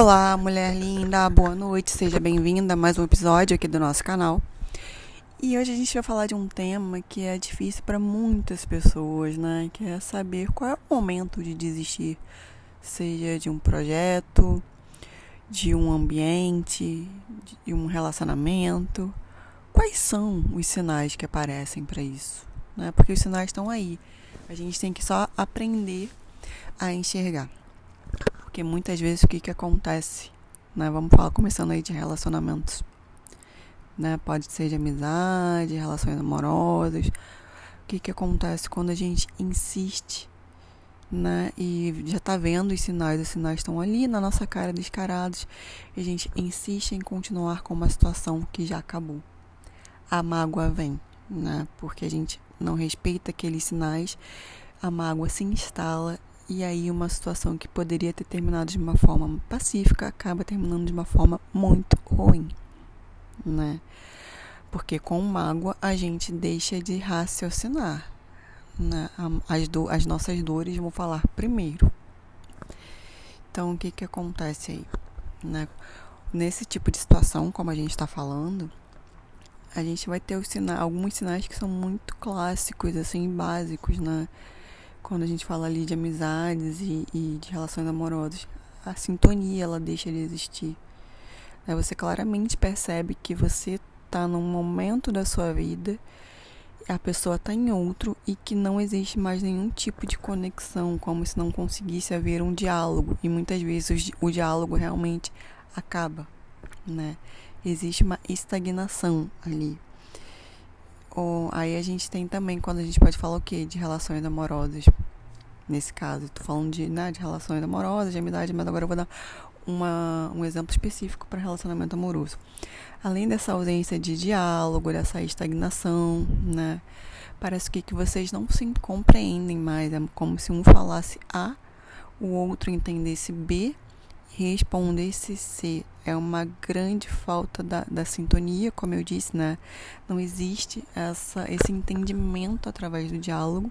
Olá, mulher linda, boa noite, seja bem-vinda a mais um episódio aqui do nosso canal. E hoje a gente vai falar de um tema que é difícil para muitas pessoas, né? Que é saber qual é o momento de desistir, seja de um projeto, de um ambiente, de um relacionamento. Quais são os sinais que aparecem para isso? Né? Porque os sinais estão aí. A gente tem que só aprender a enxergar. Porque muitas vezes o que, que acontece? Né? Vamos falar começando aí de relacionamentos. Né? Pode ser de amizade, relações amorosas. O que, que acontece quando a gente insiste, né? E já tá vendo os sinais, os sinais estão ali na nossa cara descarados. E a gente insiste em continuar com uma situação que já acabou. A mágoa vem, né? Porque a gente não respeita aqueles sinais, a mágoa se instala e aí uma situação que poderia ter terminado de uma forma pacífica acaba terminando de uma forma muito ruim, né? Porque com mágoa a gente deixa de raciocinar, né? As, do, as nossas dores vão falar primeiro. Então o que que acontece aí, né? Nesse tipo de situação, como a gente está falando, a gente vai ter sina alguns sinais que são muito clássicos, assim, básicos, né? Quando a gente fala ali de amizades e, e de relações amorosas, a sintonia ela deixa de existir. Aí você claramente percebe que você está num momento da sua vida, a pessoa está em outro e que não existe mais nenhum tipo de conexão, como se não conseguisse haver um diálogo. E muitas vezes o diálogo realmente acaba, né? Existe uma estagnação ali. Ou, aí a gente tem também, quando a gente pode falar o quê? De relações amorosas. Nesse caso, estou falando de, né, de relações amorosas, de amizade, mas agora eu vou dar uma, um exemplo específico para relacionamento amoroso. Além dessa ausência de diálogo, dessa estagnação, né? Parece que, que vocês não se compreendem mais. É como se um falasse A, o outro entendesse B responder-se se é uma grande falta da, da sintonia, como eu disse, né? Não existe essa, esse entendimento através do diálogo.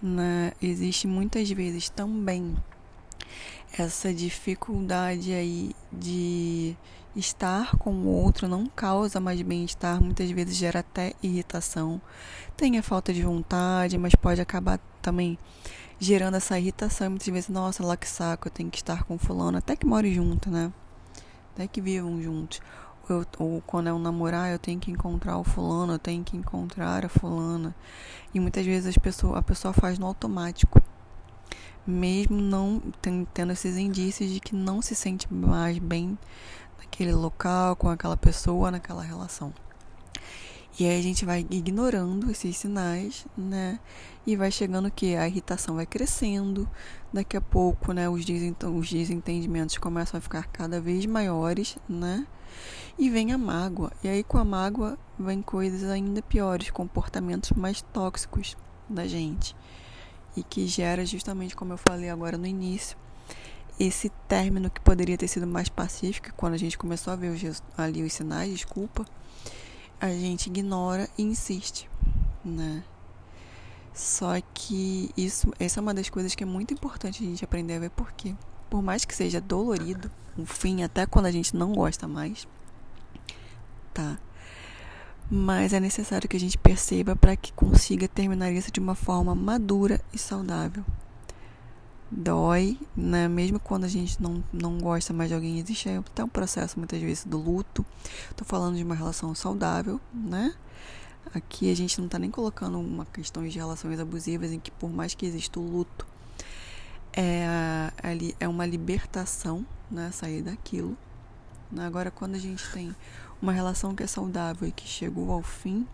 Né? Existe muitas vezes também essa dificuldade aí de estar com o outro não causa mais bem-estar, muitas vezes gera até irritação. Tem a falta de vontade, mas pode acabar também gerando essa irritação. Muitas vezes, nossa, lá que saco, eu tenho que estar com fulano, até que more junto, né? Até que vivam juntos. Eu, ou quando é um namorar, eu tenho que encontrar o fulano, eu tenho que encontrar a fulana. E muitas vezes as pessoas, a pessoa faz no automático. Mesmo não tendo esses indícios de que não se sente mais bem naquele local, com aquela pessoa, naquela relação. E aí a gente vai ignorando esses sinais, né? E vai chegando que a irritação vai crescendo. Daqui a pouco, né, os, os desentendimentos começam a ficar cada vez maiores, né? E vem a mágoa. E aí com a mágoa vem coisas ainda piores, comportamentos mais tóxicos da gente. E que gera justamente como eu falei agora no início, esse término que poderia ter sido mais pacífico quando a gente começou a ver os, ali os sinais, desculpa a gente ignora e insiste, né? Só que isso, essa é uma das coisas que é muito importante a gente aprender a ver porque, por mais que seja dolorido, o fim até quando a gente não gosta mais, tá? Mas é necessário que a gente perceba para que consiga terminar isso de uma forma madura e saudável dói, né? Mesmo quando a gente não, não gosta mais de alguém, existe até um processo muitas vezes do luto. Tô falando de uma relação saudável, né? Aqui a gente não tá nem colocando uma questão de relações abusivas em que por mais que exista o luto, é, é uma libertação, né? Sair daquilo. Agora, quando a gente tem uma relação que é saudável e que chegou ao fim,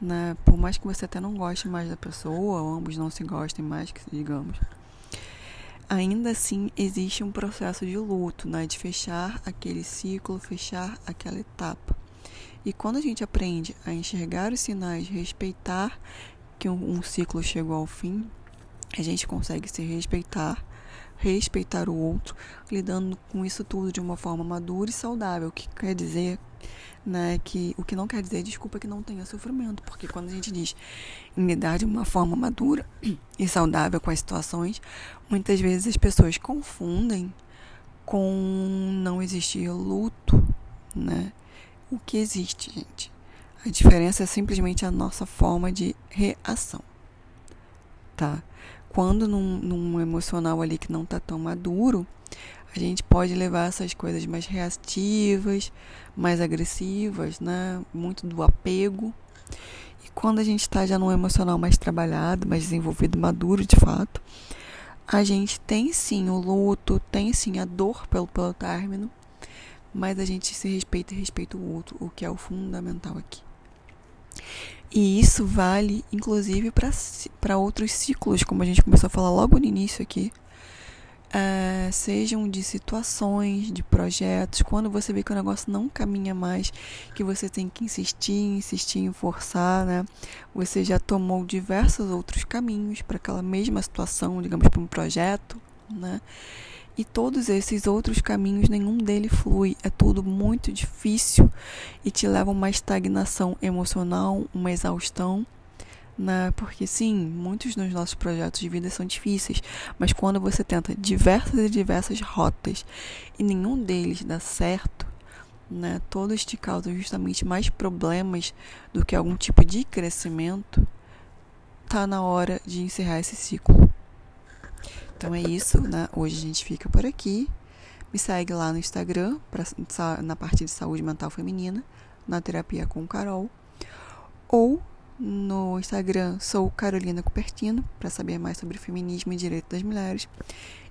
né? Por mais que você até não goste mais da pessoa, ou ambos não se gostem mais, que digamos, ainda assim existe um processo de luto, né? de fechar aquele ciclo, fechar aquela etapa. E quando a gente aprende a enxergar os sinais, respeitar que um, um ciclo chegou ao fim, a gente consegue se respeitar, respeitar o outro, lidando com isso tudo de uma forma madura e saudável, o que quer dizer né, que o que não quer dizer, desculpa, que não tenha sofrimento, porque quando a gente diz em lidar de uma forma madura e saudável com as situações, muitas vezes as pessoas confundem com não existir luto, né? O que existe, gente? A diferença é simplesmente a nossa forma de reação, tá? Quando num, num emocional ali que não tá tão maduro, a gente pode levar essas coisas mais reativas, mais agressivas, né? Muito do apego. E quando a gente está já num emocional mais trabalhado, mais desenvolvido, maduro de fato, a gente tem sim o luto, tem sim a dor pelo, pelo término, mas a gente se respeita e respeita o outro, o que é o fundamental aqui. E isso vale, inclusive, para outros ciclos, como a gente começou a falar logo no início aqui, uh, sejam de situações, de projetos, quando você vê que o negócio não caminha mais, que você tem que insistir, insistir forçar, né? Você já tomou diversos outros caminhos para aquela mesma situação, digamos, para um projeto, né? E todos esses outros caminhos, nenhum deles flui. É tudo muito difícil e te leva a uma estagnação emocional, uma exaustão né? Porque sim, muitos dos nossos projetos de vida são difíceis, mas quando você tenta diversas e diversas rotas e nenhum deles dá certo, né? Todos te causam justamente mais problemas do que algum tipo de crescimento. Tá na hora de encerrar esse ciclo. Então é isso, né? Hoje a gente fica por aqui. Me segue lá no Instagram, pra, na parte de saúde mental feminina, na terapia com Carol. Ou no Instagram sou Carolina Cupertino, para saber mais sobre feminismo e direito das mulheres.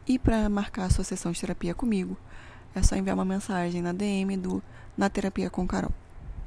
E para marcar a sua sessão de terapia comigo, é só enviar uma mensagem na DM do Na Terapia com Carol.